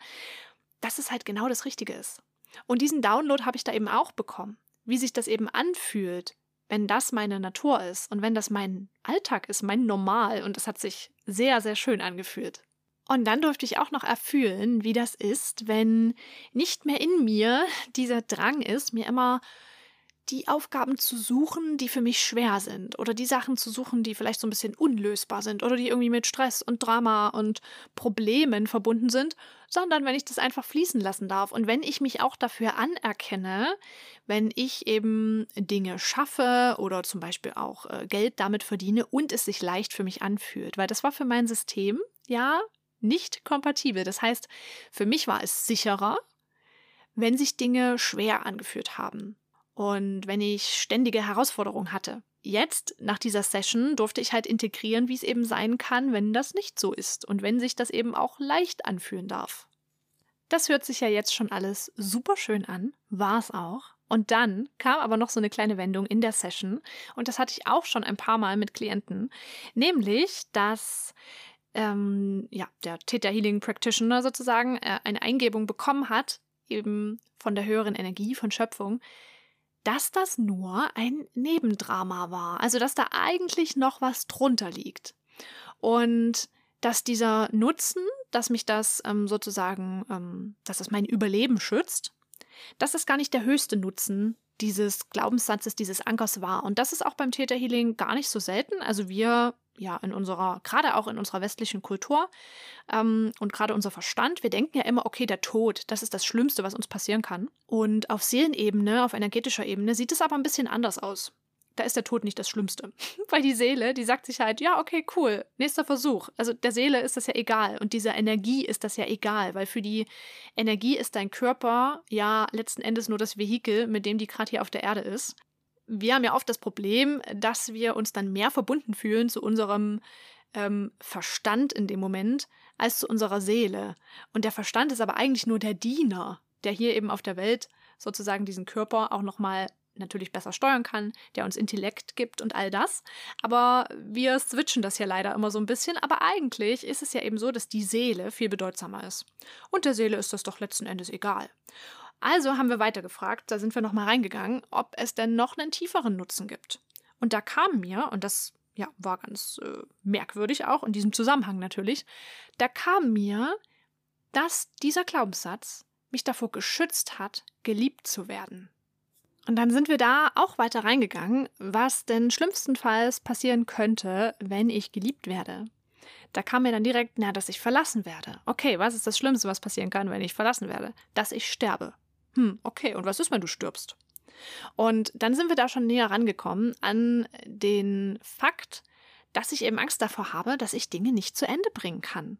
dass es halt genau das Richtige ist. Und diesen Download habe ich da eben auch bekommen, wie sich das eben anfühlt, wenn das meine Natur ist und wenn das mein Alltag ist, mein Normal und das hat sich sehr, sehr schön angefühlt. Und dann durfte ich auch noch erfühlen, wie das ist, wenn nicht mehr in mir dieser Drang ist, mir immer die Aufgaben zu suchen, die für mich schwer sind oder die Sachen zu suchen, die vielleicht so ein bisschen unlösbar sind oder die irgendwie mit Stress und Drama und Problemen verbunden sind, sondern wenn ich das einfach fließen lassen darf. Und wenn ich mich auch dafür anerkenne, wenn ich eben Dinge schaffe oder zum Beispiel auch äh, Geld damit verdiene und es sich leicht für mich anfühlt, weil das war für mein System ja nicht kompatibel. Das heißt, für mich war es sicherer, wenn sich Dinge schwer angeführt haben und wenn ich ständige Herausforderungen hatte. Jetzt, nach dieser Session, durfte ich halt integrieren, wie es eben sein kann, wenn das nicht so ist und wenn sich das eben auch leicht anfühlen darf. Das hört sich ja jetzt schon alles super schön an, war es auch. Und dann kam aber noch so eine kleine Wendung in der Session und das hatte ich auch schon ein paar Mal mit Klienten, nämlich, dass ähm, ja, der Theta Healing Practitioner sozusagen äh, eine Eingebung bekommen hat, eben von der höheren Energie, von Schöpfung, dass das nur ein Nebendrama war. Also dass da eigentlich noch was drunter liegt. Und dass dieser Nutzen, dass mich das ähm, sozusagen, ähm, dass das mein Überleben schützt, dass das gar nicht der höchste Nutzen dieses Glaubenssatzes, dieses Ankers war. Und das ist auch beim Theta Healing gar nicht so selten. Also wir, ja, in unserer, gerade auch in unserer westlichen Kultur ähm, und gerade unser Verstand, wir denken ja immer, okay, der Tod, das ist das Schlimmste, was uns passieren kann. Und auf Seelenebene, auf energetischer Ebene sieht es aber ein bisschen anders aus da ist der Tod nicht das Schlimmste. Weil die Seele, die sagt sich halt, ja, okay, cool, nächster Versuch. Also der Seele ist das ja egal und dieser Energie ist das ja egal, weil für die Energie ist dein Körper ja letzten Endes nur das Vehikel, mit dem die gerade hier auf der Erde ist. Wir haben ja oft das Problem, dass wir uns dann mehr verbunden fühlen zu unserem ähm, Verstand in dem Moment als zu unserer Seele. Und der Verstand ist aber eigentlich nur der Diener, der hier eben auf der Welt sozusagen diesen Körper auch nochmal natürlich besser steuern kann, der uns Intellekt gibt und all das. Aber wir switchen das ja leider immer so ein bisschen. Aber eigentlich ist es ja eben so, dass die Seele viel bedeutsamer ist. Und der Seele ist das doch letzten Endes egal. Also haben wir weitergefragt, da sind wir nochmal reingegangen, ob es denn noch einen tieferen Nutzen gibt. Und da kam mir, und das ja, war ganz äh, merkwürdig auch in diesem Zusammenhang natürlich, da kam mir, dass dieser Glaubenssatz mich davor geschützt hat, geliebt zu werden. Und dann sind wir da auch weiter reingegangen, was denn schlimmstenfalls passieren könnte, wenn ich geliebt werde. Da kam mir dann direkt, na, dass ich verlassen werde. Okay, was ist das Schlimmste, was passieren kann, wenn ich verlassen werde? Dass ich sterbe. Hm, okay, und was ist, wenn du stirbst? Und dann sind wir da schon näher rangekommen an den Fakt, dass ich eben Angst davor habe, dass ich Dinge nicht zu Ende bringen kann.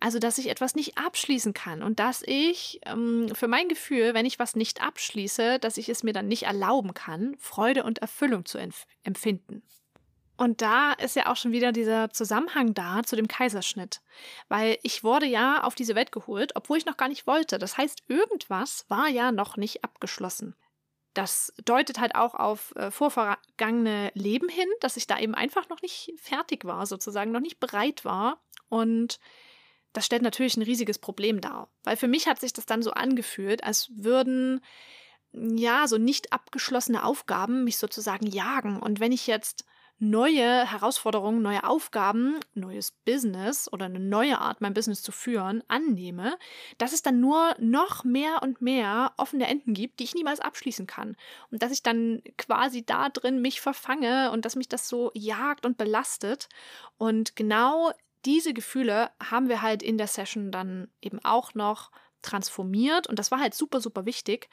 Also, dass ich etwas nicht abschließen kann und dass ich ähm, für mein Gefühl, wenn ich was nicht abschließe, dass ich es mir dann nicht erlauben kann, Freude und Erfüllung zu empfinden. Und da ist ja auch schon wieder dieser Zusammenhang da zu dem Kaiserschnitt. Weil ich wurde ja auf diese Welt geholt, obwohl ich noch gar nicht wollte. Das heißt, irgendwas war ja noch nicht abgeschlossen. Das deutet halt auch auf äh, vorvergangene Leben hin, dass ich da eben einfach noch nicht fertig war, sozusagen, noch nicht bereit war. Und das stellt natürlich ein riesiges Problem dar. Weil für mich hat sich das dann so angefühlt, als würden ja so nicht abgeschlossene Aufgaben mich sozusagen jagen. Und wenn ich jetzt neue Herausforderungen, neue Aufgaben, neues Business oder eine neue Art, mein Business zu führen, annehme, dass es dann nur noch mehr und mehr offene Enden gibt, die ich niemals abschließen kann. Und dass ich dann quasi da drin mich verfange und dass mich das so jagt und belastet. Und genau diese Gefühle haben wir halt in der Session dann eben auch noch transformiert und das war halt super, super wichtig.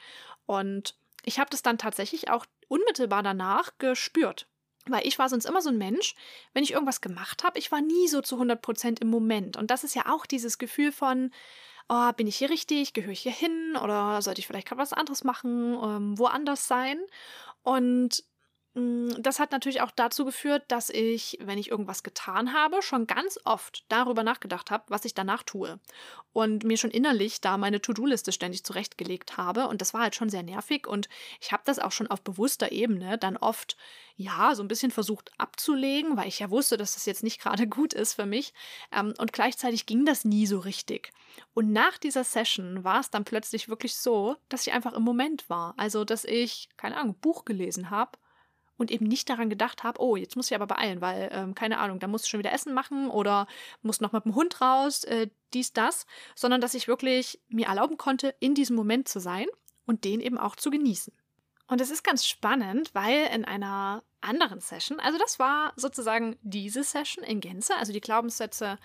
Und ich habe das dann tatsächlich auch unmittelbar danach gespürt. Weil ich war sonst immer so ein Mensch, wenn ich irgendwas gemacht habe, ich war nie so zu 100 Prozent im Moment. Und das ist ja auch dieses Gefühl von, oh, bin ich hier richtig, gehöre ich hier hin oder sollte ich vielleicht gerade was anderes machen, ähm, woanders sein? Und das hat natürlich auch dazu geführt, dass ich, wenn ich irgendwas getan habe, schon ganz oft darüber nachgedacht habe, was ich danach tue. Und mir schon innerlich da meine To-Do-Liste ständig zurechtgelegt habe. Und das war halt schon sehr nervig. Und ich habe das auch schon auf bewusster Ebene dann oft, ja, so ein bisschen versucht abzulegen, weil ich ja wusste, dass das jetzt nicht gerade gut ist für mich. Ähm, und gleichzeitig ging das nie so richtig. Und nach dieser Session war es dann plötzlich wirklich so, dass ich einfach im Moment war. Also, dass ich, keine Ahnung, Buch gelesen habe und eben nicht daran gedacht habe, oh, jetzt muss ich aber beeilen, weil, ähm, keine Ahnung, da musst du schon wieder Essen machen oder musst noch mit dem Hund raus, äh, dies, das, sondern dass ich wirklich mir erlauben konnte, in diesem Moment zu sein und den eben auch zu genießen. Und es ist ganz spannend, weil in einer anderen Session, also das war sozusagen diese Session in Gänze, also die Glaubenssätze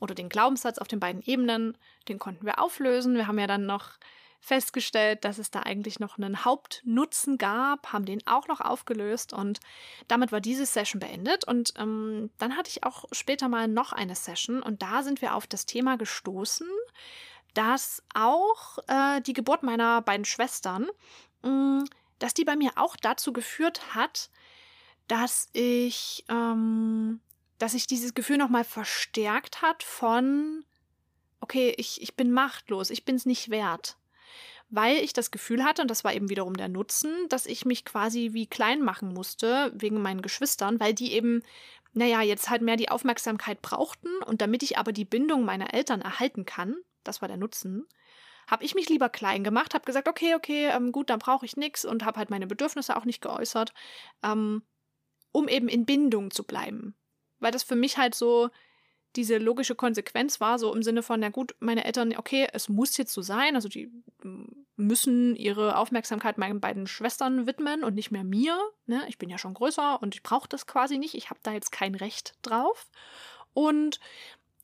oder den Glaubenssatz auf den beiden Ebenen, den konnten wir auflösen. Wir haben ja dann noch festgestellt, dass es da eigentlich noch einen Hauptnutzen gab, haben den auch noch aufgelöst und damit war diese Session beendet. Und ähm, dann hatte ich auch später mal noch eine Session und da sind wir auf das Thema gestoßen, dass auch äh, die Geburt meiner beiden Schwestern, mh, mm, dass die bei mir auch dazu geführt hat, dass ich, ähm, dass sich dieses Gefühl nochmal verstärkt hat von, okay, ich, ich bin machtlos, ich bin es nicht wert weil ich das Gefühl hatte, und das war eben wiederum der Nutzen, dass ich mich quasi wie klein machen musste wegen meinen Geschwistern, weil die eben, naja, jetzt halt mehr die Aufmerksamkeit brauchten und damit ich aber die Bindung meiner Eltern erhalten kann, das war der Nutzen, habe ich mich lieber klein gemacht, habe gesagt, okay, okay, ähm, gut, dann brauche ich nichts und habe halt meine Bedürfnisse auch nicht geäußert, ähm, um eben in Bindung zu bleiben. Weil das für mich halt so diese logische Konsequenz war, so im Sinne von, na gut, meine Eltern, okay, es muss jetzt so sein, also die müssen ihre Aufmerksamkeit meinen beiden Schwestern widmen und nicht mehr mir. Ne? Ich bin ja schon größer und ich brauche das quasi nicht. Ich habe da jetzt kein Recht drauf. Und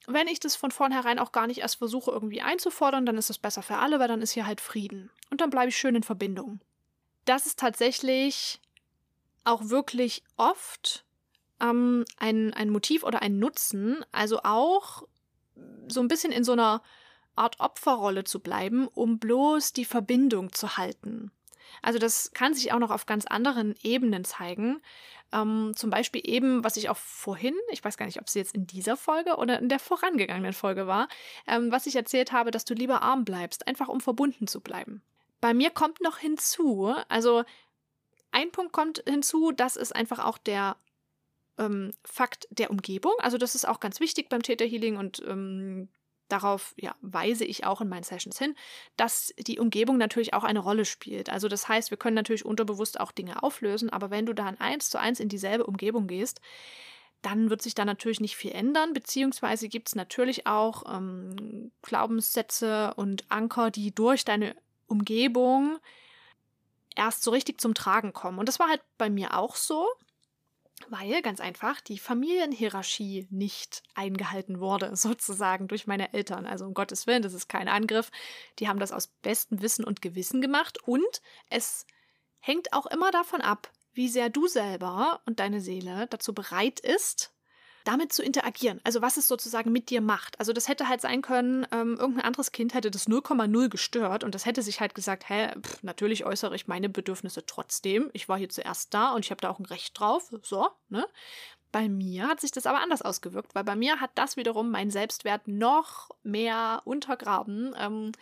wenn ich das von vornherein auch gar nicht erst versuche irgendwie einzufordern, dann ist es besser für alle, weil dann ist hier halt Frieden. Und dann bleibe ich schön in Verbindung. Das ist tatsächlich auch wirklich oft ähm, ein, ein Motiv oder ein Nutzen, also auch so ein bisschen in so einer Art Opferrolle zu bleiben, um bloß die Verbindung zu halten. Also das kann sich auch noch auf ganz anderen Ebenen zeigen. Ähm, zum Beispiel eben, was ich auch vorhin, ich weiß gar nicht, ob es jetzt in dieser Folge oder in der vorangegangenen Folge war, ähm, was ich erzählt habe, dass du lieber arm bleibst, einfach um verbunden zu bleiben. Bei mir kommt noch hinzu, also ein Punkt kommt hinzu, das ist einfach auch der ähm, Fakt der Umgebung. Also das ist auch ganz wichtig beim Theta Healing und ähm, darauf ja, weise ich auch in meinen Sessions hin, dass die Umgebung natürlich auch eine Rolle spielt. Also das heißt, wir können natürlich unterbewusst auch Dinge auflösen, aber wenn du dann eins zu eins in dieselbe Umgebung gehst, dann wird sich da natürlich nicht viel ändern, beziehungsweise gibt es natürlich auch ähm, Glaubenssätze und Anker, die durch deine Umgebung erst so richtig zum Tragen kommen. Und das war halt bei mir auch so weil ganz einfach die Familienhierarchie nicht eingehalten wurde, sozusagen durch meine Eltern. Also um Gottes Willen, das ist kein Angriff. Die haben das aus bestem Wissen und Gewissen gemacht und es hängt auch immer davon ab, wie sehr du selber und deine Seele dazu bereit ist, damit zu interagieren. Also was es sozusagen mit dir macht. Also das hätte halt sein können, ähm, irgendein anderes Kind hätte das 0,0 gestört und das hätte sich halt gesagt, hä, pff, natürlich äußere ich meine Bedürfnisse trotzdem. Ich war hier zuerst da und ich habe da auch ein Recht drauf. So, ne? Bei mir hat sich das aber anders ausgewirkt, weil bei mir hat das wiederum meinen Selbstwert noch mehr untergraben, ähm,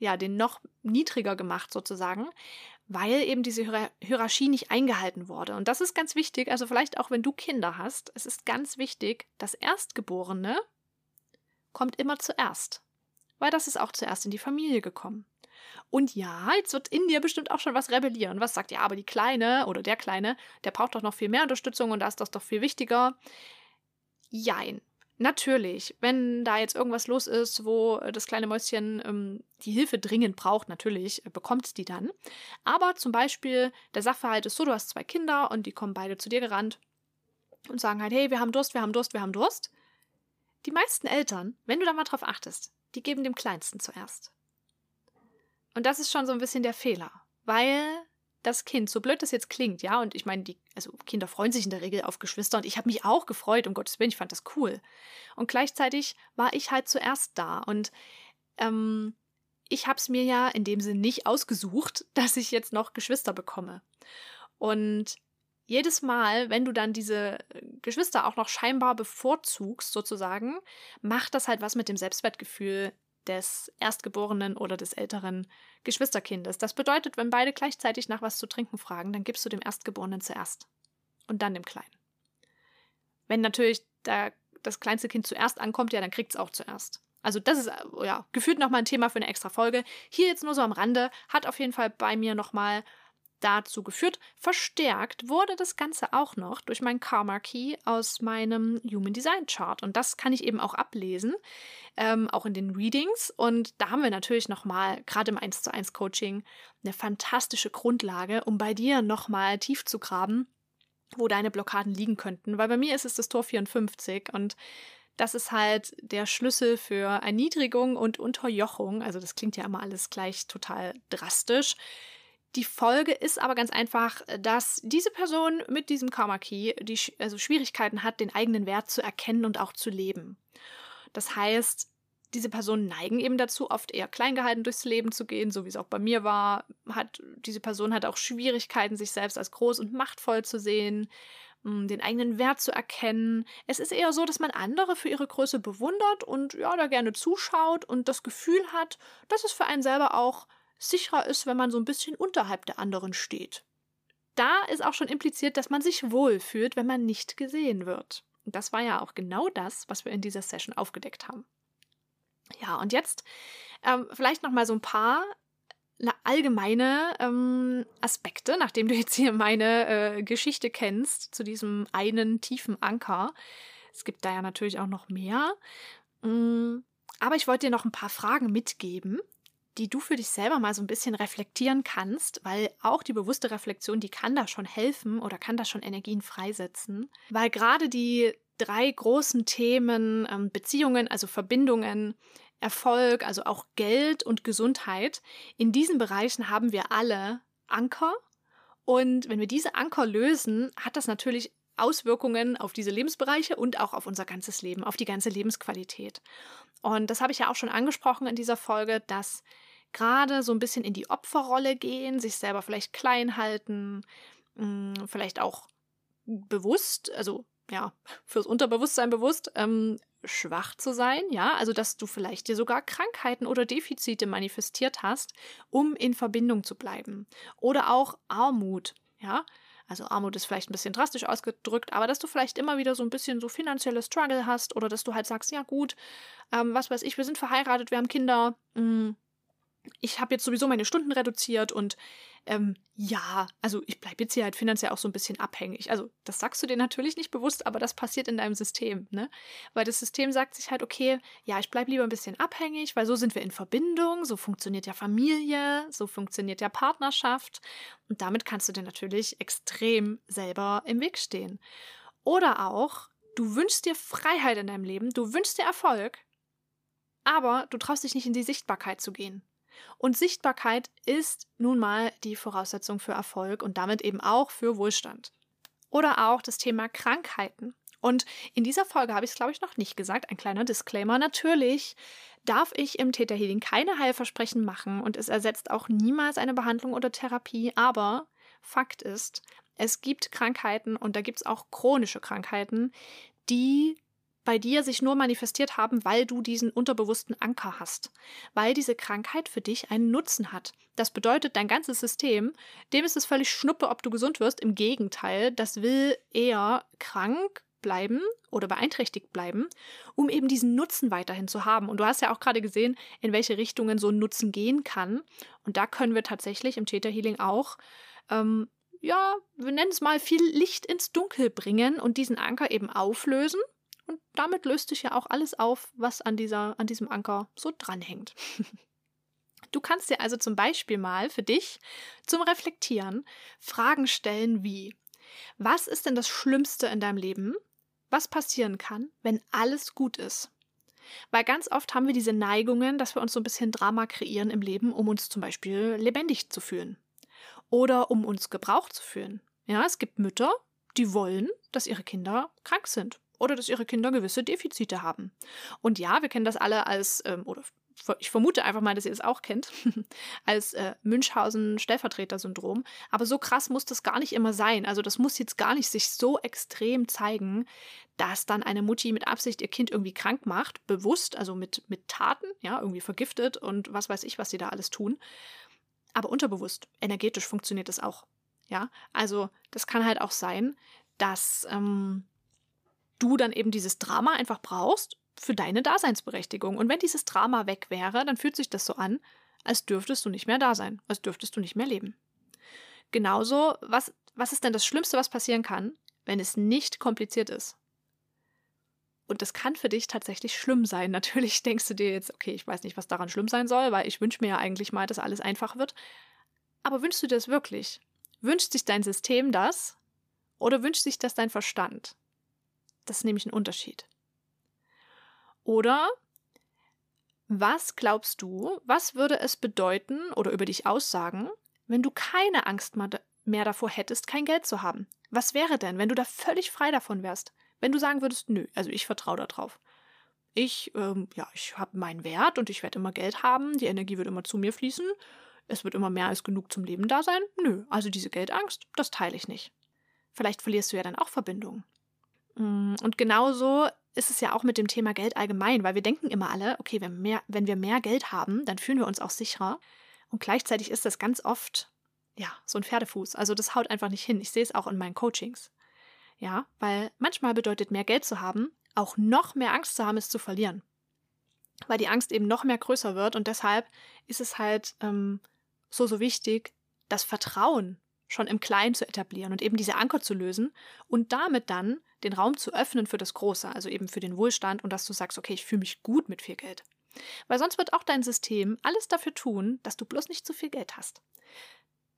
ja, den noch niedriger gemacht sozusagen, weil eben diese Hierarchie nicht eingehalten wurde. Und das ist ganz wichtig, also vielleicht auch wenn du Kinder hast, es ist ganz wichtig, das Erstgeborene kommt immer zuerst, weil das ist auch zuerst in die Familie gekommen. Und ja, jetzt wird in dir bestimmt auch schon was rebellieren. Was sagt, ja, aber die Kleine oder der Kleine, der braucht doch noch viel mehr Unterstützung und da ist das doch viel wichtiger. Jein. Natürlich, wenn da jetzt irgendwas los ist, wo das kleine Mäuschen ähm, die Hilfe dringend braucht, natürlich äh, bekommt die dann. Aber zum Beispiel, der Sachverhalt ist so, du hast zwei Kinder und die kommen beide zu dir gerannt und sagen halt, hey, wir haben Durst, wir haben Durst, wir haben Durst. Die meisten Eltern, wenn du da mal drauf achtest, die geben dem Kleinsten zuerst. Und das ist schon so ein bisschen der Fehler, weil das Kind, so blöd das jetzt klingt, ja, und ich meine, die, also Kinder freuen sich in der Regel auf Geschwister und ich habe mich auch gefreut, um Gottes Willen, ich fand das cool. Und gleichzeitig war ich halt zuerst da und ähm, ich habe es mir ja in dem Sinn nicht ausgesucht, dass ich jetzt noch Geschwister bekomme. Und jedes Mal, wenn du dann diese Geschwister auch noch scheinbar bevorzugst, sozusagen, macht das halt was mit dem Selbstwertgefühl des Erstgeborenen oder des älteren Geschwisterkindes. Das bedeutet, wenn beide gleichzeitig nach was zu trinken fragen, dann gibst du dem Erstgeborenen zuerst und dann dem Kleinen. Wenn natürlich der, das kleinste Kind zuerst ankommt, ja, dann kriegt es auch zuerst. Also das ist ja gefühlt nochmal ein Thema für eine extra Folge. Hier jetzt nur so am Rande, hat auf jeden Fall bei mir nochmal dazu geführt. Verstärkt wurde das Ganze auch noch durch meinen Karma Key aus meinem Human Design Chart. Und das kann ich eben auch ablesen, ähm, auch in den Readings. Und da haben wir natürlich nochmal, gerade im 1 zu 1 Coaching, eine fantastische Grundlage, um bei dir nochmal tief zu graben, wo deine Blockaden liegen könnten. Weil bei mir ist es das Tor 54 und das ist halt der Schlüssel für Erniedrigung und Unterjochung. Also das klingt ja immer alles gleich total drastisch. Die Folge ist aber ganz einfach, dass diese Person mit diesem Karma Key die also Schwierigkeiten hat, den eigenen Wert zu erkennen und auch zu leben. Das heißt, diese Personen neigen eben dazu, oft eher klein gehalten durchs Leben zu gehen, so wie es auch bei mir war. Hat diese Person hat auch Schwierigkeiten, sich selbst als groß und machtvoll zu sehen, mm, den eigenen Wert zu erkennen. Es ist eher so, dass man andere für ihre Größe bewundert und ja, da gerne zuschaut und das Gefühl hat, dass es für einen selber auch sicherer ist, wenn man so ein bisschen unterhalb der anderen steht. Da ist auch schon impliziert, dass man sich wohlfühlt, wenn man nicht gesehen wird. Und das war ja auch genau das, was wir in dieser Session aufgedeckt haben. Ja, und jetzt ähm, vielleicht noch mal so ein paar allgemeine ähm, Aspekte, nachdem du jetzt hier meine äh, Geschichte kennst zu diesem einen tiefen Anker. Es gibt da ja natürlich auch noch mehr. Mm, aber ich wollte dir noch ein paar Fragen mitgeben, die du für dich selber mal so ein bisschen reflektieren kannst, weil auch die bewusste Reflexion, die kann da schon helfen oder kann da schon Energien freisetzen. Weil gerade die drei großen Themen ähm, Beziehungen, also Verbindungen, Erfolg, also auch Geld und Gesundheit, in diesen Bereichen haben wir alle Anker. Und wenn wir diese Anker lösen, hat das natürlich Auswirkungen auf diese Lebensbereiche und auch auf unser ganzes Leben, auf die ganze Lebensqualität. Und das habe ich ja auch schon angesprochen in dieser Folge, dass gerade so ein bisschen in die Opferrolle gehen, sich selber vielleicht klein halten, hm, vielleicht auch bewusst, also ja, fürs Unterbewusstsein bewusst, ähm, schwach zu sein, ja, also dass du vielleicht dir sogar Krankheiten oder Defizite manifestiert hast, um in Verbindung zu bleiben. Oder auch Armut, ja. Also Armut ist vielleicht ein bisschen drastisch ausgedrückt, aber dass du vielleicht immer wieder so ein bisschen so finanzielle Struggle hast oder dass du halt sagst, ja gut, ähm, was weiß ich, wir sind verheiratet, wir haben Kinder, mh, hm, ich habe jetzt sowieso meine Stunden reduziert und ähm, ja, also ich bleibe jetzt hier halt finanziell auch so ein bisschen abhängig. Also das sagst du dir natürlich nicht bewusst, aber das passiert in deinem System, ne? Weil das System sagt sich halt, okay, ja, ich bleibe lieber ein bisschen abhängig, weil so sind wir in Verbindung, so funktioniert ja Familie, so funktioniert ja Partnerschaft und damit kannst du dir natürlich extrem selber im Weg stehen. Oder auch, du wünschst dir Freiheit in deinem Leben, du wünschst dir Erfolg, aber du traust dich nicht in die Sichtbarkeit zu gehen. Und Sichtbarkeit ist nun mal die Voraussetzung für Erfolg und damit eben auch für Wohlstand. Oder auch das Thema Krankheiten. Und in dieser Folge habe ich es, glaube ich, noch nicht gesagt. Ein kleiner Disclaimer. Natürlich darf ich im Theta Healing keine Heilversprechen machen und es ersetzt auch niemals eine Behandlung oder Therapie. Aber Fakt ist, es gibt Krankheiten und da gibt es auch chronische Krankheiten, die bei dir sich nur manifestiert haben, weil du diesen unterbewussten Anker hast, weil diese Krankheit für dich einen Nutzen hat. Das bedeutet, dein ganzes System, dem ist es völlig schnuppe, ob du gesund wirst. Im Gegenteil, das will eher krank bleiben oder beeinträchtigt bleiben, um eben diesen Nutzen weiterhin zu haben. Und du hast ja auch gerade gesehen, in welche Richtungen so ein Nutzen gehen kann. Und da können wir tatsächlich im Theta Healing auch ähm, ja, wir nennen es mal viel Licht ins Dunkel bringen und diesen Anker eben auflösen und damit löst sich ja auch alles auf, was an, dieser, an diesem Anker so dranhängt. Du kannst dir also zum Beispiel mal für dich zum Reflektieren Fragen stellen wie, was ist denn das Schlimmste in deinem Leben, was passieren kann, wenn alles gut ist? Weil ganz oft haben wir diese Neigungen, dass wir uns so ein bisschen Drama kreieren im Leben, um uns zum Beispiel lebendig zu fühlen oder um uns gebraucht zu fühlen. Ja, es gibt Mütter, die wollen, dass ihre Kinder krank sind oder dass ihre Kinder gewisse Defizite haben. Und ja, wir kennen das alle als, ähm, oder ich vermute einfach mal, dass ihr das auch kennt, als äh, Münchhausen-Stellvertreter-Syndrom. Aber so krass muss das gar nicht immer sein. Also das muss jetzt gar nicht sich so extrem zeigen, dass dann eine Mutti mit Absicht ihr Kind irgendwie krank macht, bewusst, also mit, mit Taten, ja, irgendwie vergiftet und was weiß ich, was sie da alles tun. Aber unterbewusst, energetisch funktioniert das auch. Ja, also das kann halt auch sein, dass ähm, du dann eben dieses Drama einfach brauchst für deine Daseinsberechtigung. Und wenn dieses Drama weg wäre, dann fühlt sich das so an, als dürftest du nicht mehr da sein, als dürftest du nicht mehr leben. Genauso, was, was ist denn das Schlimmste, was passieren kann, wenn es nicht kompliziert ist? Und das kann für dich tatsächlich schlimm sein. Natürlich denkst du dir jetzt, okay, ich weiß nicht, was daran schlimm sein soll, weil ich wünsche mir ja eigentlich mal, dass alles einfach wird. Aber wünschst du dir das wirklich? Wünscht sich dein System das? Oder wünscht sich das dein Verstand? Das ist nämlich ein Unterschied. Oder was glaubst du, was würde es bedeuten oder über dich aussagen, wenn du keine Angst mehr davor hättest, kein Geld zu haben? Was wäre denn, wenn du da völlig frei davon wärst? Wenn du sagen würdest, nö, also ich vertraue darauf. Ich, ähm, ja, ich habe meinen Wert und ich werde immer Geld haben, die Energie wird immer zu mir fließen, es wird immer mehr als genug zum Leben da sein. Nö, also diese Geldangst, das teile ich nicht. Vielleicht verlierst du ja dann auch Verbindungen. Mm, und genauso ist es ja auch mit dem Thema Geld allgemein, weil wir denken immer alle, okay, wenn, mehr, wenn wir mehr Geld haben, dann fühlen wir uns auch sicherer. Und gleichzeitig ist das ganz oft, ja, so ein Pferdefuß. Also das haut einfach nicht hin. Ich sehe es auch in meinen Coachings. Ja, weil manchmal bedeutet mehr Geld zu haben, auch noch mehr Angst zu haben, es zu verlieren. weil die Angst eben noch mehr größer wird und deshalb ist es halt ähm, so, so wichtig, das Vertrauen schon im Kleinen zu etablieren und eben diese Anker zu lösen und damit dann den Raum zu öffnen für das Große, also eben für den Wohlstand und dass du sagst, okay, ich fühle mich gut mit viel Geld. Weil sonst wird auch dein System alles dafür tun, dass du bloß nicht zu viel Geld hast.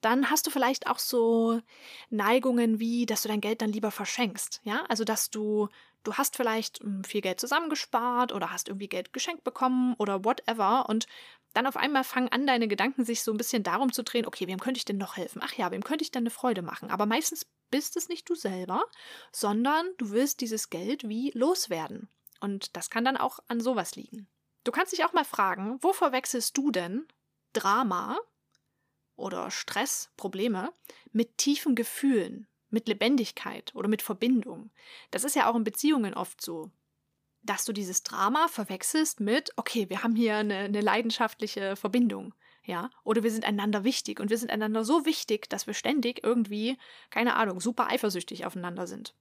Dann hast du vielleicht auch so Neigungen wie, dass du dein Geld dann lieber verschenkst. Ja, also dass du, du hast vielleicht hm, viel Geld zusammengespart oder hast irgendwie Geld geschenkt bekommen oder whatever und dann auf einmal fangen an, deine Gedanken sich so ein bisschen darum zu drehen, okay, wem könnte ich denn noch helfen? Ach ja, wem könnte ich denn eine Freude machen? Aber meistens bist es nicht du selber, sondern du willst dieses Geld wie loswerden. Und das kann dann auch an sowas liegen. Du kannst dich auch mal fragen, wo verwechselst du denn Drama oder Stress, Probleme mit tiefen Gefühlen, mit Lebendigkeit oder mit Verbindung? Das ist ja auch in Beziehungen oft so dass du dieses Drama verwechselst mit, okay, wir haben hier eine, eine, leidenschaftliche Verbindung, ja, oder wir sind einander wichtig und wir sind einander so wichtig, dass wir ständig irgendwie, keine Ahnung, super eifersüchtig aufeinander sind.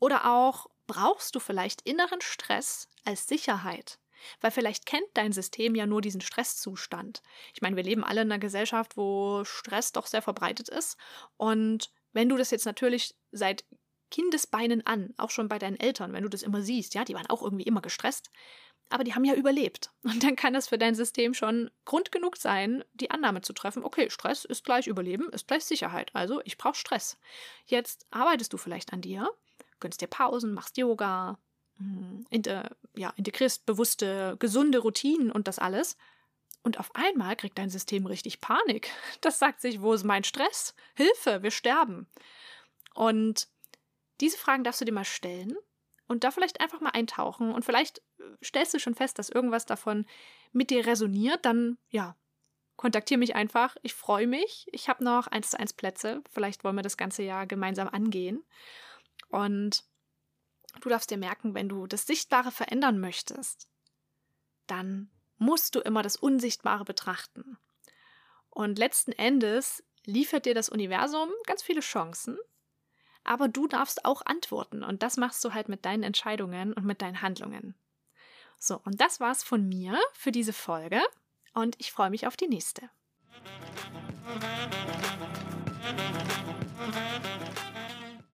Oder auch brauchst du vielleicht inneren Stress als Sicherheit, weil vielleicht kennt dein System ja nur diesen Stresszustand. Ich meine, wir leben alle in einer Gesellschaft, wo Stress doch sehr verbreitet ist und wenn du das jetzt natürlich seit Kindesbeinen an, auch schon bei deinen Eltern, wenn du das immer siehst, ja, die waren auch irgendwie immer gestresst, aber die haben ja überlebt. Und dann kann das für dein System schon Grund genug sein, die Annahme zu treffen, okay, Stress ist gleich Überleben, ist gleich Sicherheit, also ich brauche Stress. Jetzt arbeitest du vielleicht an dir, gönnst dir Pausen, machst Yoga, hm, inter, ja, integrierst bewusste, gesunde Routinen und das alles. Und auf einmal kriegt dein System richtig Panik. Das sagt sich, wo ist mein Stress? Hilfe, wir sterben. Und diese Fragen darfst du dir mal stellen und da vielleicht einfach mal eintauchen und vielleicht äh, stellst du schon fest, dass irgendwas davon mit dir resoniert, dann ja, kontaktiere mich einfach. Ich freue mich. Ich habe noch eins zu eins Plätze. Vielleicht wollen wir das ganze Jahr gemeinsam angehen. Und du darfst dir merken, wenn du das Sichtbare verändern möchtest, dann musst du immer das Unsichtbare betrachten. Und letzten Endes liefert dir das Universum ganz viele Chancen, aber du darfst auch antworten und das machst du halt mit deinen Entscheidungen und mit deinen Handlungen. So, und das war's von mir für diese Folge und ich freue mich auf die nächste.